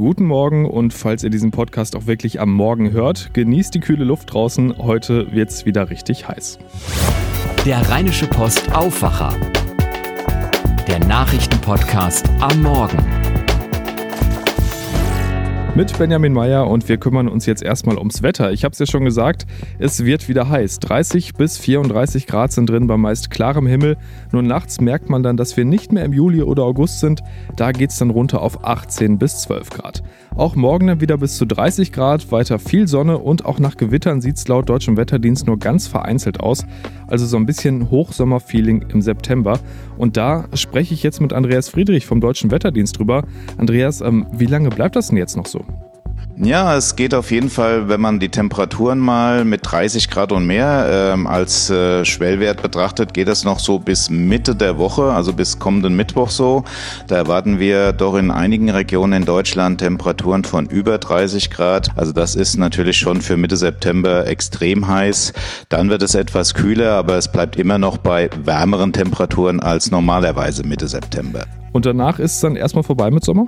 guten Morgen und falls ihr diesen Podcast auch wirklich am Morgen hört, genießt die kühle Luft draußen. Heute wird es wieder richtig heiß. Der Rheinische Post Aufwacher. Der Nachrichtenpodcast am Morgen mit Benjamin Meyer und wir kümmern uns jetzt erstmal ums Wetter. Ich habe es ja schon gesagt, es wird wieder heiß. 30 bis 34 Grad sind drin bei meist klarem Himmel. Nur nachts merkt man dann, dass wir nicht mehr im Juli oder August sind. Da geht es dann runter auf 18 bis 12 Grad. Auch morgen dann wieder bis zu 30 Grad, weiter viel Sonne und auch nach Gewittern sieht es laut deutschem Wetterdienst nur ganz vereinzelt aus. Also so ein bisschen Hochsommerfeeling im September. Und da spreche ich jetzt mit Andreas Friedrich vom Deutschen Wetterdienst drüber. Andreas, ähm, wie lange bleibt das denn jetzt noch so? Ja, es geht auf jeden Fall, wenn man die Temperaturen mal mit 30 Grad und mehr ähm, als äh, Schwellwert betrachtet, geht das noch so bis Mitte der Woche, also bis kommenden Mittwoch so. Da erwarten wir doch in einigen Regionen in Deutschland Temperaturen von über 30 Grad. Also das ist natürlich schon für Mitte September extrem heiß. Dann wird es etwas kühler, aber es bleibt immer noch bei wärmeren Temperaturen als normalerweise Mitte September. Und danach ist es dann erstmal vorbei mit Sommer?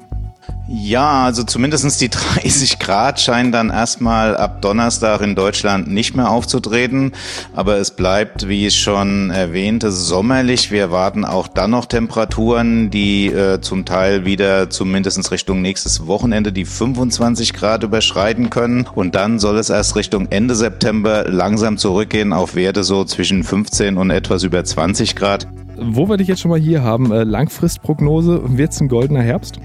Ja, also zumindestens die 30 Grad scheinen dann erstmal ab Donnerstag in Deutschland nicht mehr aufzutreten. Aber es bleibt, wie ich schon erwähnte, sommerlich. Wir erwarten auch dann noch Temperaturen, die äh, zum Teil wieder zumindestens Richtung nächstes Wochenende die 25 Grad überschreiten können. Und dann soll es erst Richtung Ende September langsam zurückgehen auf Werte so zwischen 15 und etwas über 20 Grad. Wo wir dich jetzt schon mal hier haben, äh, Langfristprognose, wird es ein goldener Herbst?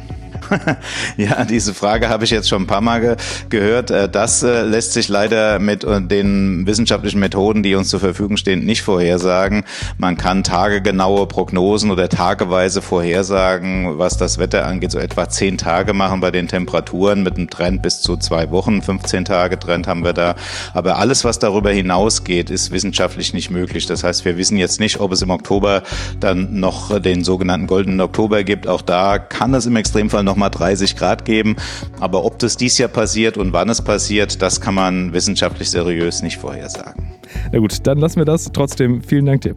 ja, diese Frage habe ich jetzt schon ein paar Mal ge gehört. Äh, das äh, lässt sich leider mit äh, den wissenschaftlichen Methoden, die uns zur Verfügung stehen, nicht vorhersagen. Man kann tagegenaue Prognosen oder tageweise vorhersagen, was das Wetter angeht, so etwa zehn Tage machen bei den Temperaturen mit einem Trend bis zu zwei Wochen. 15 Tage Trend haben wir da. Aber alles, was darüber hinausgeht, ist wissenschaftlich nicht möglich. Das heißt, wir wissen jetzt nicht, ob es im Oktober dann noch den sogenannten goldenen Oktober gibt. Auch da kann es im Extremfall nochmal 30 Grad geben. Aber ob das dies Jahr passiert und wann es passiert, das kann man wissenschaftlich seriös nicht vorhersagen. Na gut, dann lassen wir das. Trotzdem vielen Dank dir.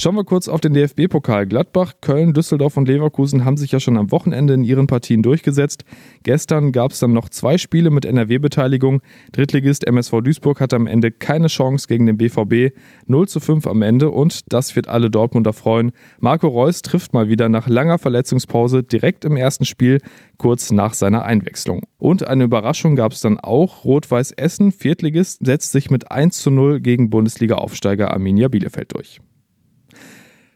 Schauen wir kurz auf den DFB-Pokal. Gladbach, Köln, Düsseldorf und Leverkusen haben sich ja schon am Wochenende in ihren Partien durchgesetzt. Gestern gab es dann noch zwei Spiele mit NRW-Beteiligung. Drittligist MSV Duisburg hatte am Ende keine Chance gegen den BVB. 0 zu 5 am Ende und das wird alle Dortmunder freuen. Marco Reus trifft mal wieder nach langer Verletzungspause direkt im ersten Spiel, kurz nach seiner Einwechslung. Und eine Überraschung gab es dann auch. Rot-Weiß Essen, Viertligist, setzt sich mit 1 zu 0 gegen Bundesliga-Aufsteiger Arminia Bielefeld durch.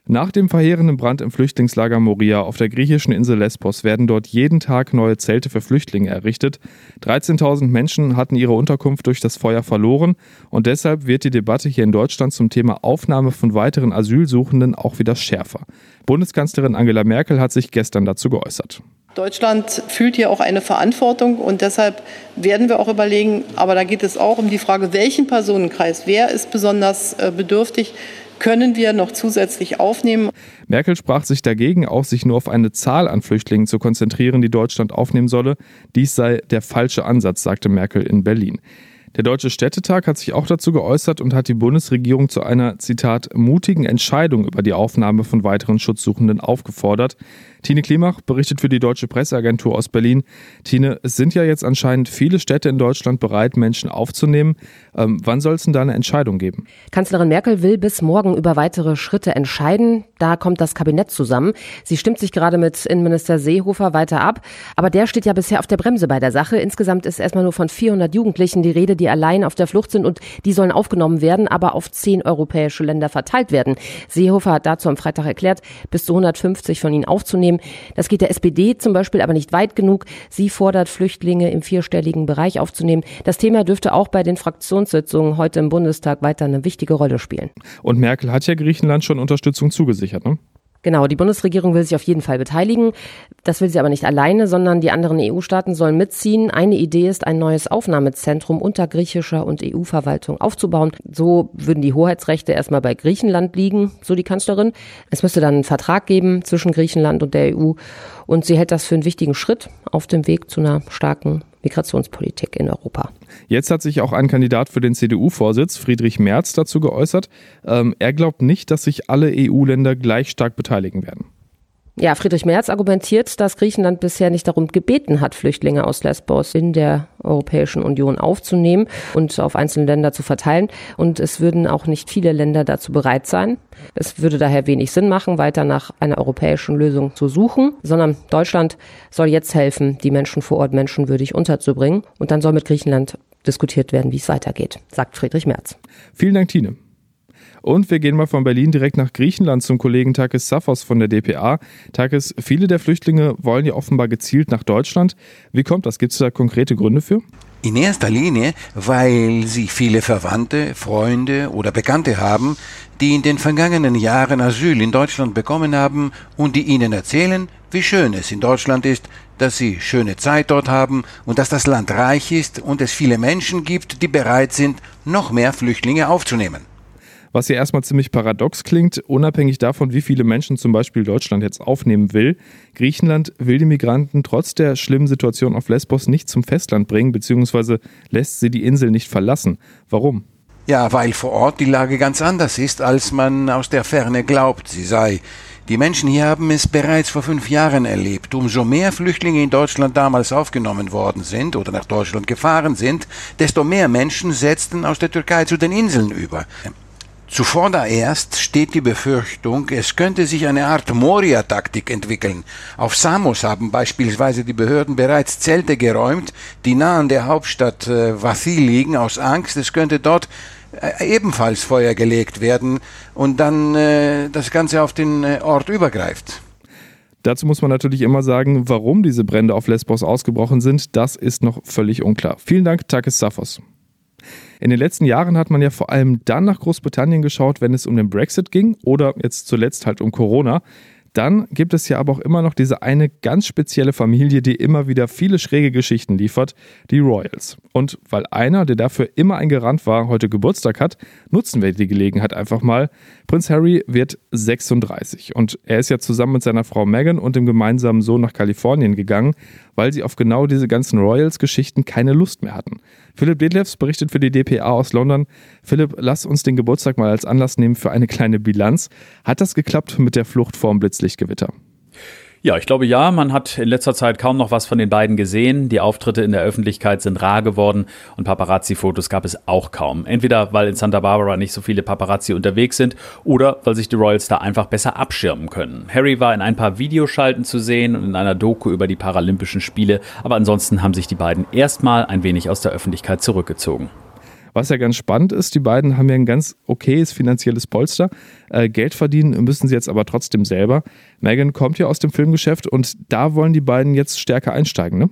Nach dem verheerenden Brand im Flüchtlingslager Moria auf der griechischen Insel Lesbos werden dort jeden Tag neue Zelte für Flüchtlinge errichtet. 13.000 Menschen hatten ihre Unterkunft durch das Feuer verloren und deshalb wird die Debatte hier in Deutschland zum Thema Aufnahme von weiteren Asylsuchenden auch wieder schärfer. Bundeskanzlerin Angela Merkel hat sich gestern dazu geäußert. Deutschland fühlt hier auch eine Verantwortung und deshalb werden wir auch überlegen, aber da geht es auch um die Frage, welchen Personenkreis, wer ist besonders äh, bedürftig, können wir noch zusätzlich aufnehmen. Merkel sprach sich dagegen aus, sich nur auf eine Zahl an Flüchtlingen zu konzentrieren, die Deutschland aufnehmen solle. Dies sei der falsche Ansatz, sagte Merkel in Berlin. Der Deutsche Städtetag hat sich auch dazu geäußert und hat die Bundesregierung zu einer, Zitat, mutigen Entscheidung über die Aufnahme von weiteren Schutzsuchenden aufgefordert. Tine Klimach berichtet für die Deutsche Presseagentur aus Berlin. Tine, es sind ja jetzt anscheinend viele Städte in Deutschland bereit, Menschen aufzunehmen. Ähm, wann soll es denn da eine Entscheidung geben? Kanzlerin Merkel will bis morgen über weitere Schritte entscheiden. Da kommt das Kabinett zusammen. Sie stimmt sich gerade mit Innenminister Seehofer weiter ab. Aber der steht ja bisher auf der Bremse bei der Sache. Insgesamt ist erstmal nur von 400 Jugendlichen die Rede, die allein auf der Flucht sind und die sollen aufgenommen werden, aber auf zehn europäische Länder verteilt werden. Seehofer hat dazu am Freitag erklärt, bis zu 150 von ihnen aufzunehmen nehmen. Das geht der SPD zum Beispiel aber nicht weit genug. Sie fordert, Flüchtlinge im vierstelligen Bereich aufzunehmen. Das Thema dürfte auch bei den Fraktionssitzungen heute im Bundestag weiter eine wichtige Rolle spielen. Und Merkel hat ja Griechenland schon Unterstützung zugesichert, ne? Genau, die Bundesregierung will sich auf jeden Fall beteiligen. Das will sie aber nicht alleine, sondern die anderen EU-Staaten sollen mitziehen. Eine Idee ist, ein neues Aufnahmezentrum unter griechischer und EU-Verwaltung aufzubauen. So würden die Hoheitsrechte erstmal bei Griechenland liegen, so die Kanzlerin. Es müsste dann einen Vertrag geben zwischen Griechenland und der EU. Und sie hält das für einen wichtigen Schritt auf dem Weg zu einer starken Migrationspolitik in Europa. Jetzt hat sich auch ein Kandidat für den CDU-Vorsitz, Friedrich Merz, dazu geäußert. Ähm, er glaubt nicht, dass sich alle EU-Länder gleich stark beteiligen werden. Ja, Friedrich Merz argumentiert, dass Griechenland bisher nicht darum gebeten hat, Flüchtlinge aus Lesbos in der Europäischen Union aufzunehmen und auf einzelne Länder zu verteilen. Und es würden auch nicht viele Länder dazu bereit sein. Es würde daher wenig Sinn machen, weiter nach einer europäischen Lösung zu suchen, sondern Deutschland soll jetzt helfen, die Menschen vor Ort menschenwürdig unterzubringen. Und dann soll mit Griechenland diskutiert werden, wie es weitergeht, sagt Friedrich Merz. Vielen Dank, Tine. Und wir gehen mal von Berlin direkt nach Griechenland zum Kollegen Takis Safos von der DPA. Takis, viele der Flüchtlinge wollen ja offenbar gezielt nach Deutschland. Wie kommt das? Gibt es da konkrete Gründe für? In erster Linie, weil sie viele Verwandte, Freunde oder Bekannte haben, die in den vergangenen Jahren Asyl in Deutschland bekommen haben und die ihnen erzählen, wie schön es in Deutschland ist, dass sie schöne Zeit dort haben und dass das Land reich ist und es viele Menschen gibt, die bereit sind, noch mehr Flüchtlinge aufzunehmen was ja erstmal ziemlich paradox klingt, unabhängig davon, wie viele Menschen zum Beispiel Deutschland jetzt aufnehmen will. Griechenland will die Migranten trotz der schlimmen Situation auf Lesbos nicht zum Festland bringen, beziehungsweise lässt sie die Insel nicht verlassen. Warum? Ja, weil vor Ort die Lage ganz anders ist, als man aus der Ferne glaubt, sie sei. Die Menschen hier haben es bereits vor fünf Jahren erlebt. Umso mehr Flüchtlinge in Deutschland damals aufgenommen worden sind oder nach Deutschland gefahren sind, desto mehr Menschen setzten aus der Türkei zu den Inseln über. Zuvor da erst steht die Befürchtung, es könnte sich eine Art Moria-Taktik entwickeln. Auf Samos haben beispielsweise die Behörden bereits Zelte geräumt, die nah an der Hauptstadt äh, Vathi liegen, aus Angst, es könnte dort äh, ebenfalls Feuer gelegt werden und dann äh, das Ganze auf den äh, Ort übergreift. Dazu muss man natürlich immer sagen, warum diese Brände auf Lesbos ausgebrochen sind, das ist noch völlig unklar. Vielen Dank, Takis Safos. In den letzten Jahren hat man ja vor allem dann nach Großbritannien geschaut, wenn es um den Brexit ging oder jetzt zuletzt halt um Corona. Dann gibt es ja aber auch immer noch diese eine ganz spezielle Familie, die immer wieder viele schräge Geschichten liefert, die Royals. Und weil einer, der dafür immer ein Garant war, heute Geburtstag hat, nutzen wir die Gelegenheit einfach mal. Prinz Harry wird 36 und er ist ja zusammen mit seiner Frau Meghan und dem gemeinsamen Sohn nach Kalifornien gegangen, weil sie auf genau diese ganzen Royals-Geschichten keine Lust mehr hatten. Philipp Detlefs berichtet für die DPA aus London. Philipp, lass uns den Geburtstag mal als Anlass nehmen für eine kleine Bilanz. Hat das geklappt mit der Flucht vorm Blitzlichtgewitter? Ja, ich glaube ja. Man hat in letzter Zeit kaum noch was von den beiden gesehen. Die Auftritte in der Öffentlichkeit sind rar geworden und Paparazzi-Fotos gab es auch kaum. Entweder weil in Santa Barbara nicht so viele Paparazzi unterwegs sind oder weil sich die Royals da einfach besser abschirmen können. Harry war in ein paar Videoschalten zu sehen und in einer Doku über die Paralympischen Spiele, aber ansonsten haben sich die beiden erstmal ein wenig aus der Öffentlichkeit zurückgezogen. Was ja ganz spannend ist, die beiden haben ja ein ganz okayes finanzielles Polster. Äh, Geld verdienen müssen sie jetzt aber trotzdem selber. Megan kommt ja aus dem Filmgeschäft und da wollen die beiden jetzt stärker einsteigen, ne?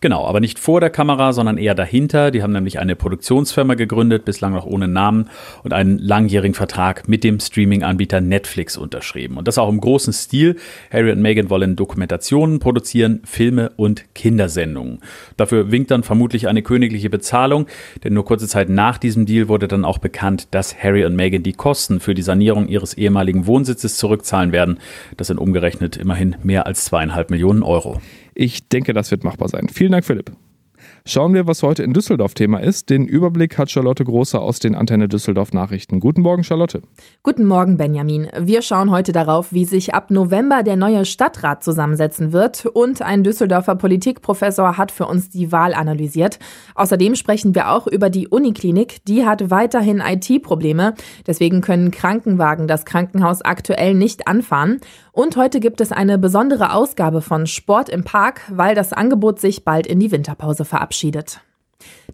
Genau, aber nicht vor der Kamera, sondern eher dahinter. Die haben nämlich eine Produktionsfirma gegründet, bislang noch ohne Namen, und einen langjährigen Vertrag mit dem Streaming-Anbieter Netflix unterschrieben. Und das auch im großen Stil. Harry und Meghan wollen Dokumentationen produzieren, Filme und Kindersendungen. Dafür winkt dann vermutlich eine königliche Bezahlung, denn nur kurze Zeit nach diesem Deal wurde dann auch bekannt, dass Harry und Meghan die Kosten für die Sanierung ihres ehemaligen Wohnsitzes zurückzahlen werden. Das sind umgerechnet immerhin mehr als zweieinhalb Millionen Euro. Ich denke, das wird machbar sein. Vielen Dank, Philipp. Schauen wir, was heute in Düsseldorf Thema ist. Den Überblick hat Charlotte Große aus den Antenne Düsseldorf Nachrichten. Guten Morgen, Charlotte. Guten Morgen, Benjamin. Wir schauen heute darauf, wie sich ab November der neue Stadtrat zusammensetzen wird. Und ein Düsseldorfer Politikprofessor hat für uns die Wahl analysiert. Außerdem sprechen wir auch über die Uniklinik. Die hat weiterhin IT-Probleme. Deswegen können Krankenwagen das Krankenhaus aktuell nicht anfahren. Und heute gibt es eine besondere Ausgabe von Sport im Park, weil das Angebot sich bald in die Winterpause verabschiedet verabschiedet.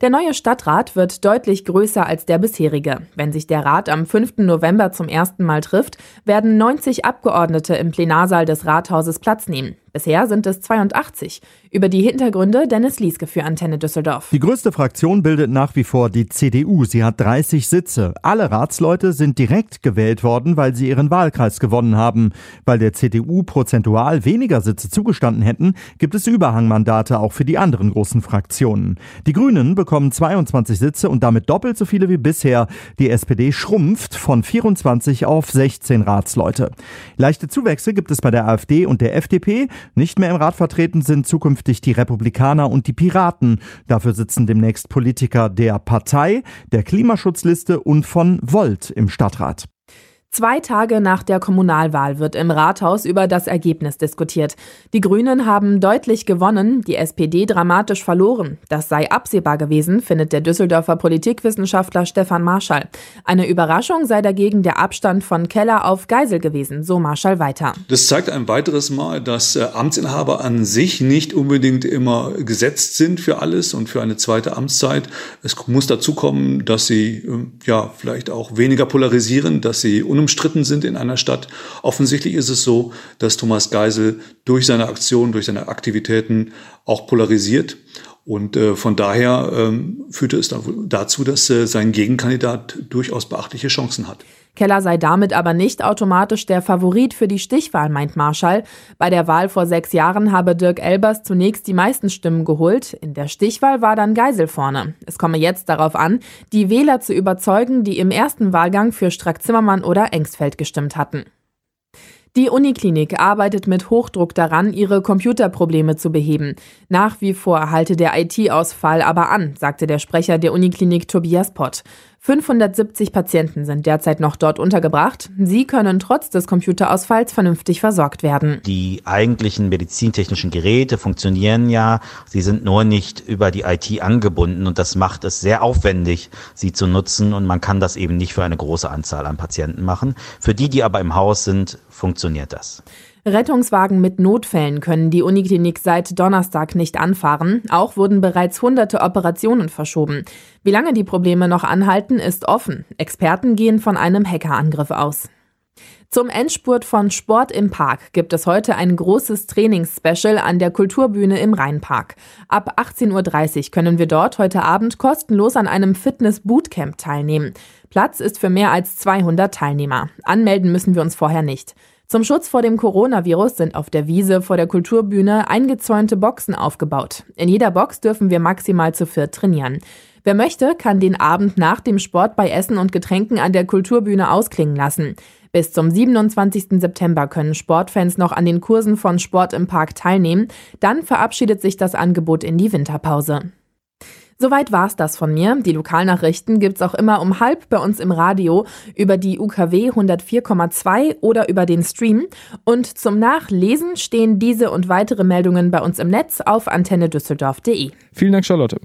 Der neue Stadtrat wird deutlich größer als der bisherige. Wenn sich der Rat am 5. November zum ersten Mal trifft, werden 90 Abgeordnete im Plenarsaal des Rathauses Platz nehmen. Bisher sind es 82. Über die Hintergründe Dennis Lieske für Antenne Düsseldorf. Die größte Fraktion bildet nach wie vor die CDU. Sie hat 30 Sitze. Alle Ratsleute sind direkt gewählt worden, weil sie ihren Wahlkreis gewonnen haben. Weil der CDU prozentual weniger Sitze zugestanden hätten, gibt es Überhangmandate auch für die anderen großen Fraktionen. Die Grünen bekommen 22 Sitze und damit doppelt so viele wie bisher. Die SPD schrumpft von 24 auf 16 Ratsleute. Leichte Zuwächse gibt es bei der AfD und der FDP. Nicht mehr im Rat vertreten sind zukünftig die Republikaner und die Piraten. Dafür sitzen demnächst Politiker der Partei, der Klimaschutzliste und von Volt im Stadtrat. Zwei Tage nach der Kommunalwahl wird im Rathaus über das Ergebnis diskutiert. Die Grünen haben deutlich gewonnen, die SPD dramatisch verloren. Das sei absehbar gewesen, findet der Düsseldorfer Politikwissenschaftler Stefan Marschall. Eine Überraschung sei dagegen der Abstand von Keller auf Geisel gewesen, so Marschall weiter. Das zeigt ein weiteres Mal, dass äh, Amtsinhaber an sich nicht unbedingt immer gesetzt sind für alles und für eine zweite Amtszeit. Es muss dazu kommen, dass sie äh, ja vielleicht auch weniger polarisieren, dass sie unumstritten sind in einer Stadt. Offensichtlich ist es so, dass Thomas Geisel durch seine Aktionen, durch seine Aktivitäten auch polarisiert. Und äh, von daher ähm, führte es dazu, dass äh, sein Gegenkandidat durchaus beachtliche Chancen hat. Keller sei damit aber nicht automatisch der Favorit für die Stichwahl, meint Marschall. Bei der Wahl vor sechs Jahren habe Dirk Elbers zunächst die meisten Stimmen geholt. In der Stichwahl war dann Geisel vorne. Es komme jetzt darauf an, die Wähler zu überzeugen, die im ersten Wahlgang für Strack-Zimmermann oder Engsfeld gestimmt hatten. Die Uniklinik arbeitet mit Hochdruck daran, ihre Computerprobleme zu beheben. Nach wie vor halte der IT-Ausfall aber an, sagte der Sprecher der Uniklinik Tobias Pott. 570 Patienten sind derzeit noch dort untergebracht. Sie können trotz des Computerausfalls vernünftig versorgt werden. Die eigentlichen medizintechnischen Geräte funktionieren ja. Sie sind nur nicht über die IT angebunden und das macht es sehr aufwendig, sie zu nutzen und man kann das eben nicht für eine große Anzahl an Patienten machen. Für die, die aber im Haus sind, funktioniert das. Rettungswagen mit Notfällen können die Uniklinik seit Donnerstag nicht anfahren. Auch wurden bereits hunderte Operationen verschoben. Wie lange die Probleme noch anhalten, ist offen. Experten gehen von einem Hackerangriff aus. Zum Endspurt von Sport im Park gibt es heute ein großes Trainingsspecial an der Kulturbühne im Rheinpark. Ab 18.30 Uhr können wir dort heute Abend kostenlos an einem Fitness-Bootcamp teilnehmen. Platz ist für mehr als 200 Teilnehmer. Anmelden müssen wir uns vorher nicht. Zum Schutz vor dem Coronavirus sind auf der Wiese vor der Kulturbühne eingezäunte Boxen aufgebaut. In jeder Box dürfen wir maximal zu viert trainieren. Wer möchte, kann den Abend nach dem Sport bei Essen und Getränken an der Kulturbühne ausklingen lassen. Bis zum 27. September können Sportfans noch an den Kursen von Sport im Park teilnehmen. Dann verabschiedet sich das Angebot in die Winterpause. Soweit war's das von mir. Die Lokalnachrichten gibt's auch immer um halb bei uns im Radio über die UKW 104,2 oder über den Stream. Und zum Nachlesen stehen diese und weitere Meldungen bei uns im Netz auf antennedüsseldorf.de. Vielen Dank, Charlotte.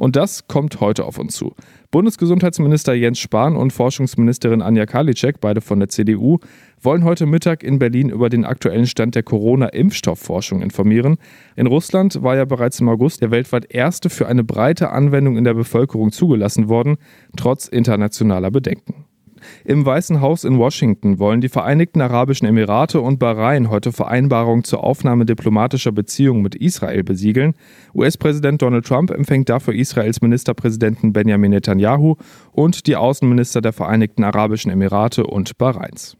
Und das kommt heute auf uns zu. Bundesgesundheitsminister Jens Spahn und Forschungsministerin Anja Karliczek, beide von der CDU, wollen heute Mittag in Berlin über den aktuellen Stand der Corona-Impfstoffforschung informieren. In Russland war ja bereits im August der weltweit erste für eine breite Anwendung in der Bevölkerung zugelassen worden, trotz internationaler Bedenken. Im Weißen Haus in Washington wollen die Vereinigten Arabischen Emirate und Bahrain heute Vereinbarungen zur Aufnahme diplomatischer Beziehungen mit Israel besiegeln. US-Präsident Donald Trump empfängt dafür Israels Ministerpräsidenten Benjamin Netanyahu und die Außenminister der Vereinigten Arabischen Emirate und Bahrains.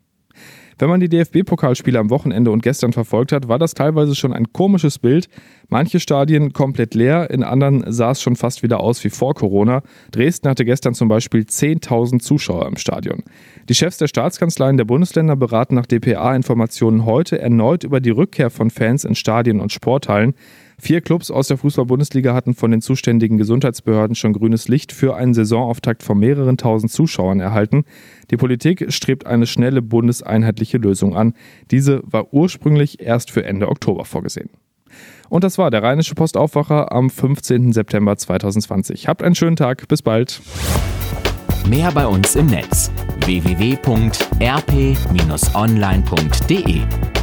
Wenn man die DFB-Pokalspiele am Wochenende und gestern verfolgt hat, war das teilweise schon ein komisches Bild. Manche Stadien komplett leer, in anderen sah es schon fast wieder aus wie vor Corona. Dresden hatte gestern zum Beispiel 10.000 Zuschauer im Stadion. Die Chefs der Staatskanzleien der Bundesländer beraten nach DPA-Informationen heute erneut über die Rückkehr von Fans in Stadien und Sporthallen. Vier Clubs aus der Fußball-Bundesliga hatten von den zuständigen Gesundheitsbehörden schon grünes Licht für einen Saisonauftakt von mehreren tausend Zuschauern erhalten. Die Politik strebt eine schnelle bundeseinheitliche Lösung an. Diese war ursprünglich erst für Ende Oktober vorgesehen. Und das war der Rheinische Postaufwacher am 15. September 2020. Habt einen schönen Tag, bis bald. Mehr bei uns im Netz www.rp-online.de